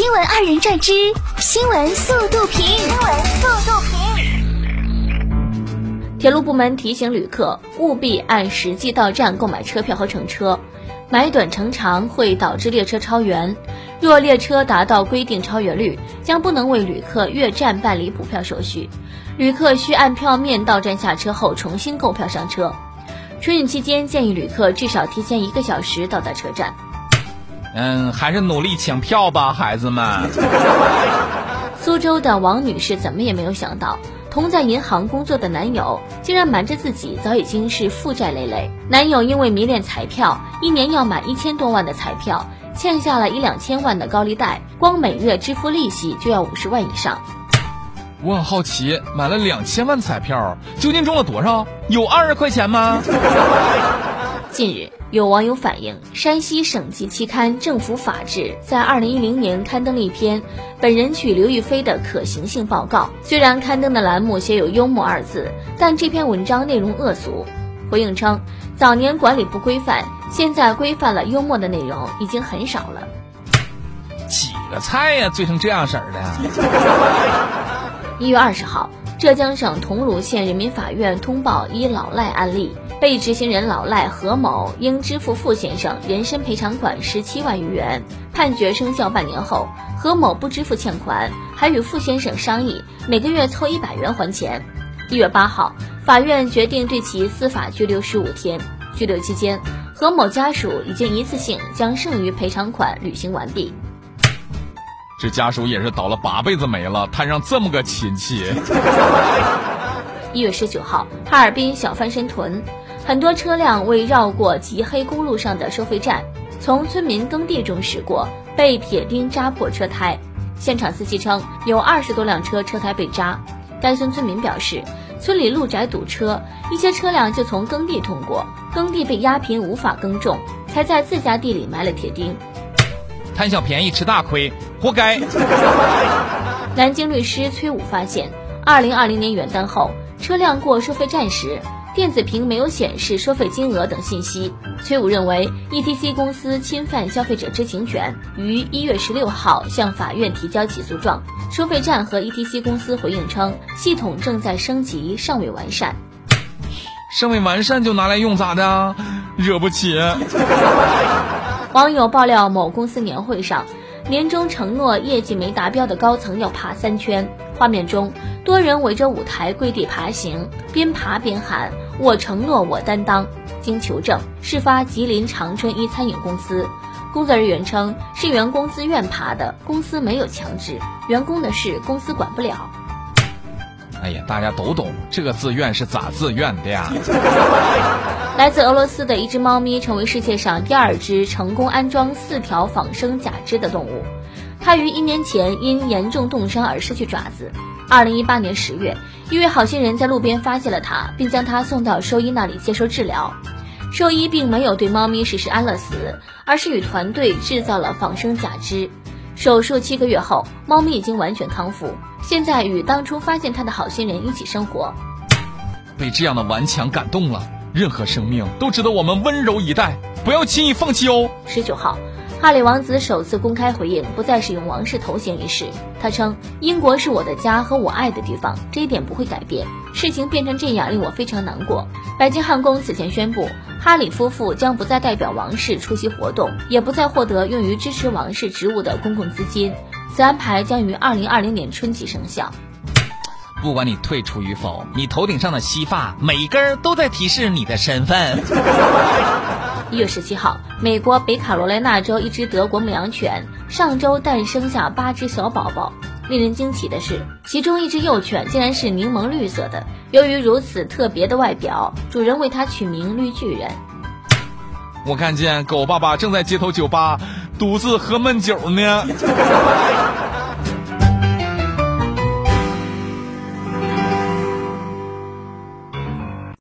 新闻二人转之新闻速度评。新闻速度评。铁路部门提醒旅客务必按实际到站购买车票和乘车，买短乘长会导致列车超员。若列车达到规定超员率，将不能为旅客越站办理补票手续，旅客需按票面到站下车后重新购票上车。春运期间，建议旅客至少提前一个小时到达车站。嗯，还是努力抢票吧，孩子们。苏州的王女士怎么也没有想到，同在银行工作的男友竟然瞒着自己早已经是负债累累。男友因为迷恋彩票，一年要买一千多万的彩票，欠下了一两千万的高利贷，光每月支付利息就要五十万以上。我很好奇，买了两千万彩票，究竟中了多少？有二十块钱吗？近日。有网友反映，山西省级期刊《政府法制》在二零一零年刊登了一篇“本人娶刘亦菲的可行性报告”。虽然刊登的栏目写有“幽默”二字，但这篇文章内容恶俗。回应称，早年管理不规范，现在规范了，幽默的内容已经很少了。几个菜呀，醉成这样式儿的？一月二十号，浙江省桐庐县人民法院通报一老赖案例。被执行人老赖何某应支付傅先生人身赔偿款十七万余元。判决生效半年后，何某不支付欠款，还与傅先生商议每个月凑一百元还钱。一月八号，法院决定对其司法拘留十五天。拘留期间，何某家属已经一次性将剩余赔偿款履行完毕。这家属也是倒了八辈子霉了，摊上这么个亲戚。一月十九号，哈尔滨小翻身屯。很多车辆未绕过极黑公路上的收费站，从村民耕地中驶过，被铁钉扎破车胎。现场司机称，有二十多辆车车胎被扎。该村村民表示，村里路窄堵车，一些车辆就从耕地通过，耕地被压平，无法耕种，才在自家地里埋了铁钉。贪小便宜吃大亏，活该。南京律师崔武发现，二零二零年元旦后，车辆过收费站时。电子屏没有显示收费金额等信息。崔武认为，ETC 公司侵犯消费者知情权，于一月十六号向法院提交起诉状。收费站和 ETC 公司回应称，系统正在升级，尚未完善。尚未完善就拿来用咋的？惹不起。网友爆料，某公司年会上，年终承诺业绩没达标的高层要爬三圈。画面中，多人围着舞台跪地爬行，边爬边喊“我承诺，我担当”。经求证，事发吉林长春一餐饮公司，工作人员称是员工自愿爬的，公司没有强制，员工的事公司管不了。哎呀，大家都懂，这个自愿是咋自愿的呀？来自俄罗斯的一只猫咪，成为世界上第二只成功安装四条仿生假肢的动物。它于一年前因严重冻伤而失去爪子。二零一八年十月，一位好心人在路边发现了它，并将它送到兽医那里接受治疗。兽医并没有对猫咪实施安乐死，而是与团队制造了仿生假肢。手术七个月后，猫咪已经完全康复，现在与当初发现它的好心人一起生活。被这样的顽强感动了，任何生命都值得我们温柔以待，不要轻易放弃哦。十九号。哈里王子首次公开回应不再使用王室头衔一事，他称：“英国是我的家和我爱的地方，这一点不会改变。事情变成这样令我非常难过。”白金汉宫此前宣布，哈里夫妇将不再代表王室出席活动，也不再获得用于支持王室职务的公共资金。此安排将于二零二零年春季生效。不管你退出与否，你头顶上的稀发每一根都在提示你的身份。一月十七号，美国北卡罗来纳州一只德国牧羊犬上周诞生下八只小宝宝。令人惊奇的是，其中一只幼犬竟然是柠檬绿色的。由于如此特别的外表，主人为它取名“绿巨人”。我看见狗爸爸正在街头酒吧独自喝闷酒呢。